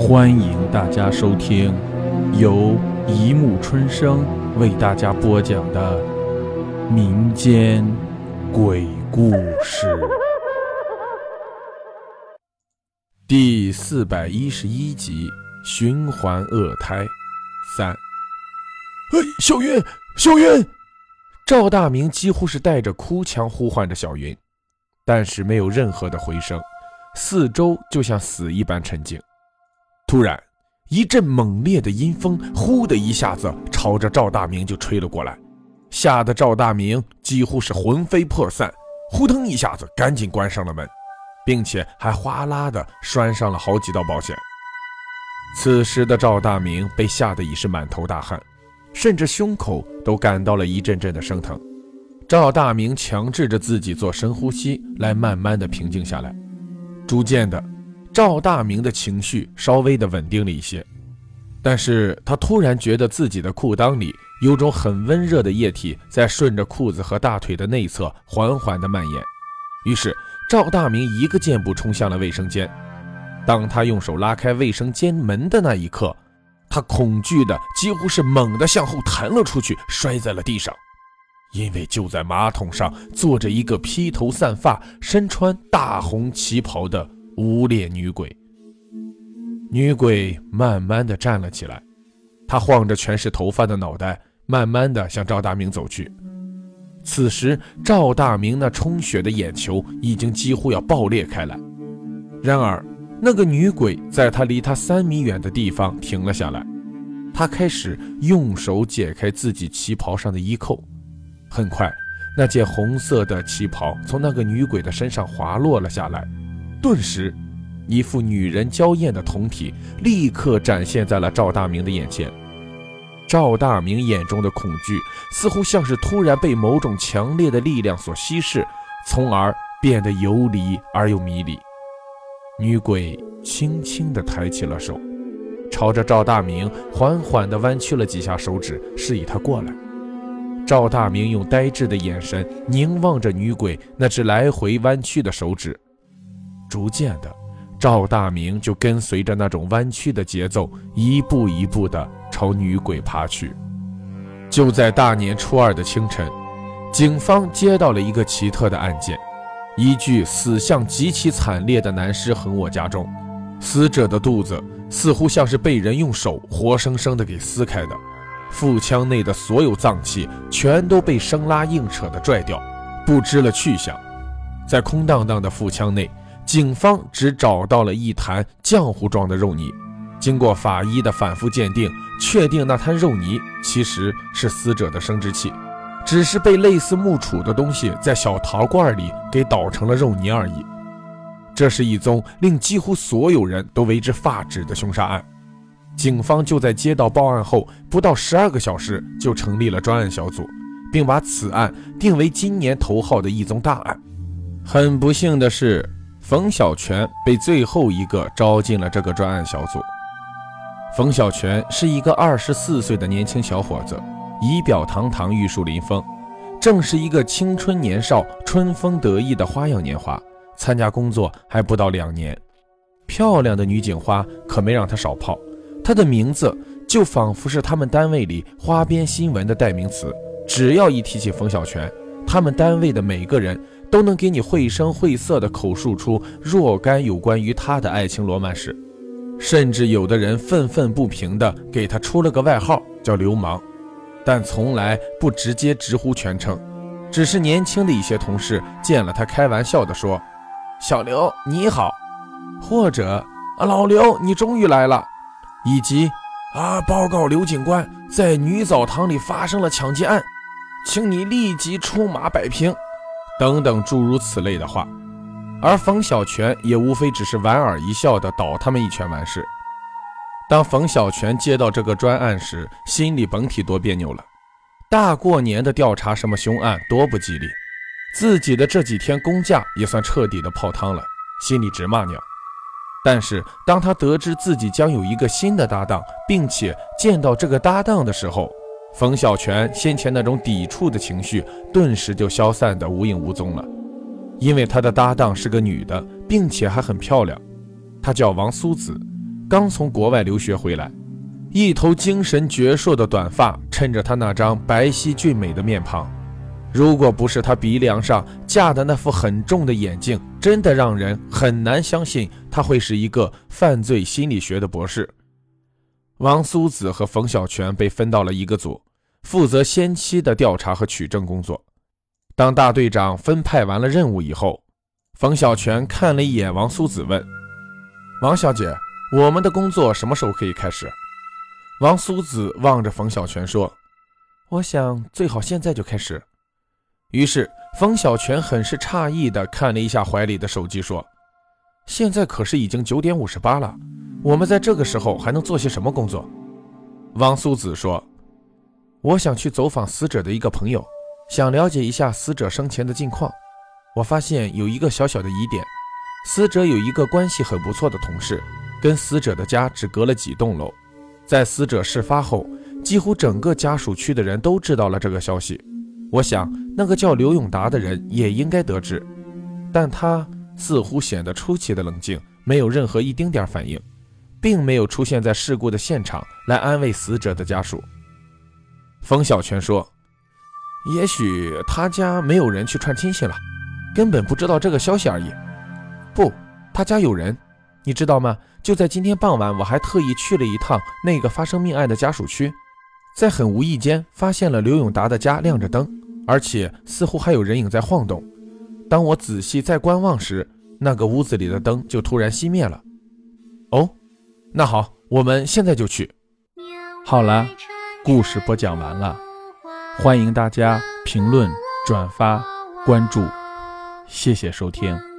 欢迎大家收听由一木春生为大家播讲的民间鬼故事第四百一十一集《循环恶胎三》。哎，小云，小云！赵大明几乎是带着哭腔呼唤着小云，但是没有任何的回声，四周就像死一般沉静。突然，一阵猛烈的阴风呼的一下子朝着赵大明就吹了过来，吓得赵大明几乎是魂飞魄散，呼腾一下子赶紧关上了门，并且还哗啦的拴上了好几道保险。此时的赵大明被吓得已是满头大汗，甚至胸口都感到了一阵阵的生疼。赵大明强制着自己做深呼吸，来慢慢的平静下来，逐渐的。赵大明的情绪稍微的稳定了一些，但是他突然觉得自己的裤裆里有种很温热的液体在顺着裤子和大腿的内侧缓缓的蔓延，于是赵大明一个箭步冲向了卫生间。当他用手拉开卫生间门的那一刻，他恐惧的几乎是猛地向后弹了出去，摔在了地上，因为就在马桶上坐着一个披头散发、身穿大红旗袍的。无脸女鬼，女鬼慢慢的站了起来，她晃着全是头发的脑袋，慢慢的向赵大明走去。此时，赵大明那充血的眼球已经几乎要爆裂开来。然而，那个女鬼在他离他三米远的地方停了下来，她开始用手解开自己旗袍上的衣扣。很快，那件红色的旗袍从那个女鬼的身上滑落了下来。顿时，一副女人娇艳的酮体立刻展现在了赵大明的眼前。赵大明眼中的恐惧似乎像是突然被某种强烈的力量所稀释，从而变得游离而又迷离。女鬼轻轻地抬起了手，朝着赵大明缓缓地弯曲了几下手指，示意他过来。赵大明用呆滞的眼神凝望着女鬼那只来回弯曲的手指。逐渐的，赵大明就跟随着那种弯曲的节奏，一步一步的朝女鬼爬去。就在大年初二的清晨，警方接到了一个奇特的案件：一具死相极其惨烈的男尸横卧家中，死者的肚子似乎像是被人用手活生生的给撕开的，腹腔内的所有脏器全都被生拉硬扯的拽掉，不知了去向。在空荡荡的腹腔内。警方只找到了一坛浆糊状的肉泥，经过法医的反复鉴定，确定那滩肉泥其实是死者的生殖器，只是被类似木杵的东西在小陶罐里给捣成了肉泥而已。这是一宗令几乎所有人都为之发指的凶杀案。警方就在接到报案后不到十二个小时就成立了专案小组，并把此案定为今年头号的一宗大案。很不幸的是。冯小泉被最后一个招进了这个专案小组。冯小泉是一个二十四岁的年轻小伙子，仪表堂堂，玉树临风，正是一个青春年少、春风得意的花样年华。参加工作还不到两年，漂亮的女警花可没让他少泡。她的名字就仿佛是他们单位里花边新闻的代名词，只要一提起冯小泉，他们单位的每个人。都能给你绘声绘色地口述出若干有关于他的爱情罗曼史，甚至有的人愤愤不平地给他出了个外号叫“流氓”，但从来不直接直呼全称，只是年轻的一些同事见了他，开玩笑地说：“小刘你好”，或者“啊老刘你终于来了”，以及“啊报告刘警官，在女澡堂里发生了抢劫案，请你立即出马摆平。”等等诸如此类的话，而冯小泉也无非只是莞尔一笑的倒他们一拳完事。当冯小泉接到这个专案时，心里甭提多别扭了。大过年的调查什么凶案，多不吉利。自己的这几天工假也算彻底的泡汤了，心里直骂娘。但是当他得知自己将有一个新的搭档，并且见到这个搭档的时候，冯小泉先前那种抵触的情绪，顿时就消散得无影无踪了。因为他的搭档是个女的，并且还很漂亮。她叫王苏子，刚从国外留学回来，一头精神矍铄的短发衬着他那张白皙俊美的面庞。如果不是他鼻梁上架的那副很重的眼镜，真的让人很难相信他会是一个犯罪心理学的博士。王苏子和冯小泉被分到了一个组，负责先期的调查和取证工作。当大队长分派完了任务以后，冯小泉看了一眼王苏子，问：“王小姐，我们的工作什么时候可以开始？”王苏子望着冯小泉说：“我想最好现在就开始。”于是，冯小泉很是诧异地看了一下怀里的手机，说：“现在可是已经九点五十八了，我们在这个时候还能做些什么工作？”王苏子说：“我想去走访死者的一个朋友，想了解一下死者生前的近况。我发现有一个小小的疑点：死者有一个关系很不错的同事，跟死者的家只隔了几栋楼。在死者事发后，几乎整个家属区的人都知道了这个消息。”我想，那个叫刘永达的人也应该得知，但他似乎显得出奇的冷静，没有任何一丁点反应，并没有出现在事故的现场来安慰死者的家属。冯小泉说：“也许他家没有人去串亲戚了，根本不知道这个消息而已。不，他家有人，你知道吗？就在今天傍晚，我还特意去了一趟那个发生命案的家属区，在很无意间发现了刘永达的家亮着灯。”而且似乎还有人影在晃动。当我仔细再观望时，那个屋子里的灯就突然熄灭了。哦，那好，我们现在就去。好了，故事播讲完了，欢迎大家评论、转发、关注，谢谢收听。